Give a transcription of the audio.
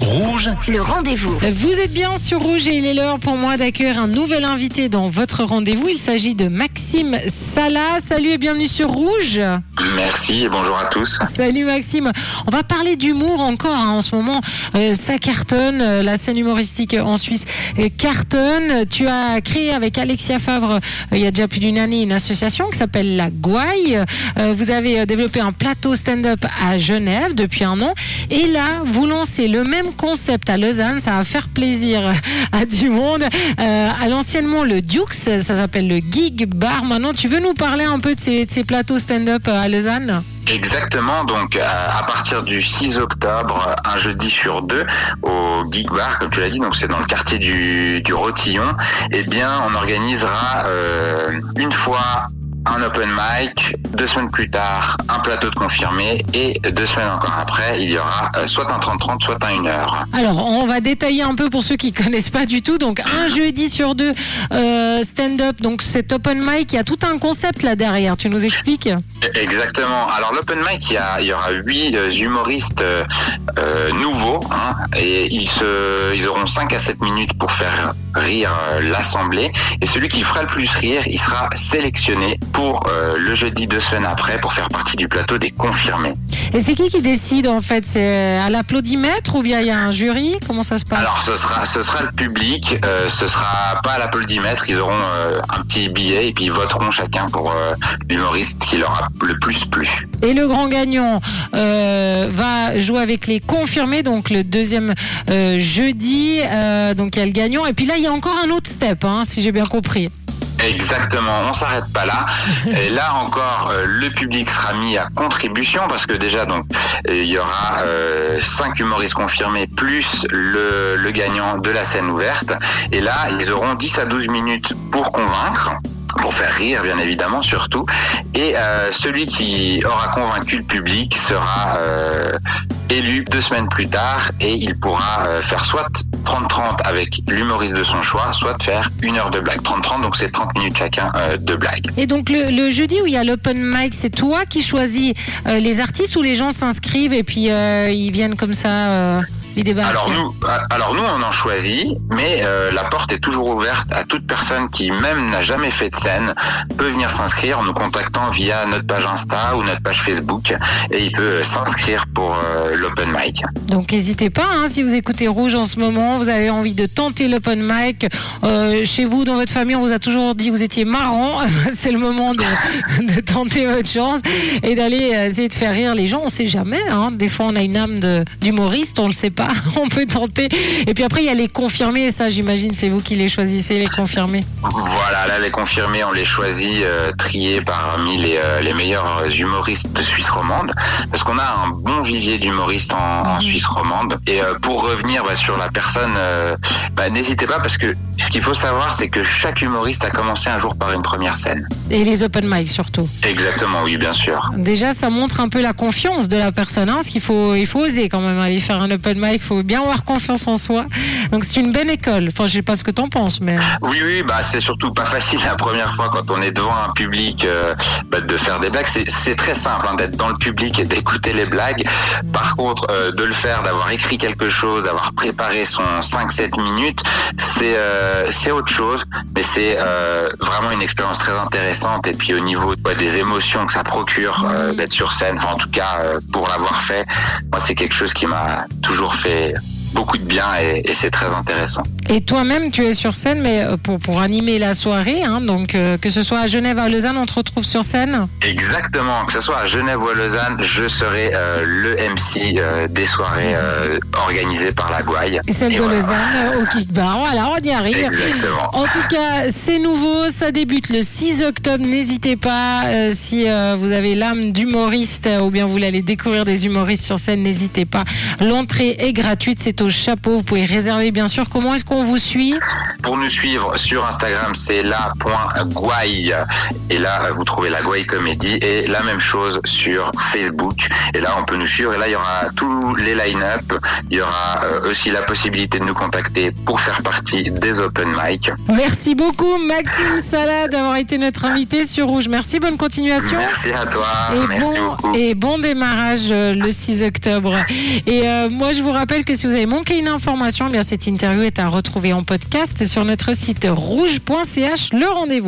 Rouge, Le rendez-vous. Vous êtes bien sur Rouge et il est l'heure pour moi d'accueillir un nouvel invité dans votre rendez-vous. Il s'agit de Maxime Salah. Salut et bienvenue sur Rouge. Merci et bonjour à tous. Salut Maxime. On va parler d'humour encore hein, en ce moment. Euh, ça cartonne. euh, la scène humoristique en Suisse cartonne. Tu as créé avec Alexia Favre euh, il y a déjà plus d'une année une association qui s'appelle La Gouaille. Euh, vous avez développé un plateau stand-up à Genève depuis un an. Et là, vous lancez le même concept à Lausanne. Ça va faire plaisir à du monde. À l'anciennement le Dukes, ça s'appelle le Gig Bar. Maintenant, tu veux nous parler un peu de ces, de ces plateaux stand-up euh, Exactement, donc à, à partir du 6 octobre, un jeudi sur deux, au Geek Bar, comme tu l'as dit, donc c'est dans le quartier du, du Rotillon, eh bien on organisera euh, une fois un open mic, deux semaines plus tard, un plateau de confirmé, et deux semaines encore après, il y aura euh, soit un 30-30, soit un 1 heure. Alors, on va détailler un peu pour ceux qui connaissent pas du tout. Donc, un jeudi sur deux, euh, stand-up. Donc, cet open mic, il y a tout un concept là derrière. Tu nous expliques? Exactement. Alors l'open mic, il y, a- il y aura huit euh, humoristes euh, nouveaux hein, et ils, se, ils auront 5 à 7 minutes pour faire rire l'assemblée. Et celui qui fera le plus rire, il sera sélectionné pour euh, le jeudi deux semaines après pour faire partie du plateau des confirmés. Et c'est qui qui décide en fait? C'est à l'applaudimètre ou bien il y a un jury? Comment ça se passe? Alors ce sera, ce sera le public, euh, ce sera pas à l'applaudimètre, ils auront euh, un petit billet et puis ils voteront chacun pour euh, l'humoriste qui leur a le plus plu. Et le grand gagnant euh, va jouer avec les confirmés, donc le deuxième euh, jeudi. Euh, donc il y a le gagnant. Et puis là, il y a encore un autre step, hein, si j'ai bien compris. Exactement, on s'arrête pas là. Et là encore, euh, le public sera mis à contribution parce que déjà donc euh, il y aura euh, cinq humoristes confirmés plus le, le gagnant de la scène ouverte. Et là, ils auront 10 à 12 minutes pour convaincre pour faire rire bien évidemment surtout et euh, celui qui aura convaincu le public sera euh, élu deux semaines plus tard et il pourra euh, faire soit 30-30 avec l'humoriste de son choix soit faire une heure de blague. 30-30 donc c'est 30 minutes chacun euh, de blague. Et donc le, le jeudi où il y a l'open mic, c'est toi qui choisis euh, les artistes ou les gens s'inscrivent et puis euh, ils viennent comme ça, Alors nous, alors nous, on en choisit, mais euh, la porte est toujours ouverte à toute personne qui même n'a jamais fait de scène peut venir s'inscrire en nous contactant via notre page Insta ou notre page Facebook et il peut euh, s'inscrire pour euh, l'open mic. Donc n'hésitez pas, hein, si vous écoutez Rouge en ce moment, vous avez envie de tenter l'open mic. euh, chez vous, dans votre famille, on vous a toujours dit que vous étiez marrant. C'est le moment de, de tenter votre chance et d'aller essayer de faire rire les gens. On sait jamais. Hein. Des fois, on a une âme d'humoriste, on le sait pas. On peut tenter. Et puis après, il y a les confirmés. Ça, j'imagine, c'est vous qui les choisissez, les confirmés. Voilà, là les confirmés, on les choisit euh, triés parmi les, euh, les meilleurs humoristes de Suisse romande, parce qu'on a un bon vivier d'humoristes en, en Suisse romande. Et euh, pour revenir bah, sur la personne, euh, bah, n'hésitez pas, parce que ce qu'il faut savoir, c'est que chaque humoriste a commencé un jour par une première scène. Et les open mic surtout. Exactement, oui, bien sûr. Déjà, ça montre un peu la confiance de la personne. Hein, parce qu'il faut, il faut oser quand même aller faire un open mic. Il faut bien avoir confiance en soi. Donc c'est une bonne école. Enfin, je sais pas ce que t'en penses, mais Oui, oui, bah c'est surtout pas facile la première fois quand on est devant un public euh, bah, de faire des blagues. C'est- très simple hein, d'être dans le public et d'écouter les blagues. Par contre, euh, de le faire, d'avoir écrit quelque chose, d'avoir préparé son 5-7 minutes, c'est euh, c'est autre chose. Mais c'est euh, vraiment une expérience très intéressante. Et puis au niveau ouais, des émotions que ça procure euh, d'être sur scène, enfin en tout cas euh, pour l'avoir fait, moi c'est quelque chose qui m'a toujours fait beaucoup de bien et, et c'est très intéressant. Et toi-même, tu es sur scène, mais euh, pour, pour animer la soirée, hein, donc euh, que ce soit à Genève, à Lausanne, on te retrouve sur scène? Exactement, que ce soit à Genève ou à Lausanne, je serai euh, le MC euh, des soirées organisées par la Gouaille. Et celle Et de voilà. Lausanne au Kick Bar. Voilà, on y arrive. Exactement. En tout cas, c'est nouveau, ça débute le 6 octobre. N'hésitez pas, si vous avez l'âme d'humoriste ou bien vous voulez aller découvrir des humoristes sur scène, n'hésitez pas. L'entrée est gratuite, c'est au chapeau. Vous pouvez réserver, bien sûr. Comment est-ce qu'on vous suit Pour nous suivre sur Instagram, c'est la.gouaille. Et là, vous trouvez la Gouaille Comédie. Et la même chose sur Facebook. Et là, on peut nous suivre. Et là, il y aura tous les line-up. Il y aura euh, aussi la possibilité de nous contacter pour faire partie des open mic. Merci beaucoup, Maxime Salah, d'avoir été notre invité sur Rouge. Merci, bonne continuation. Merci à toi. Et Merci bon, beaucoup. et bon démarrage euh, le 6 octobre. Et euh, moi, je vous rappelle que si vous avez avez manqué une information, eh cette interview est à retrouver en podcast sur notre site rouge.ch. Le rendez-vous.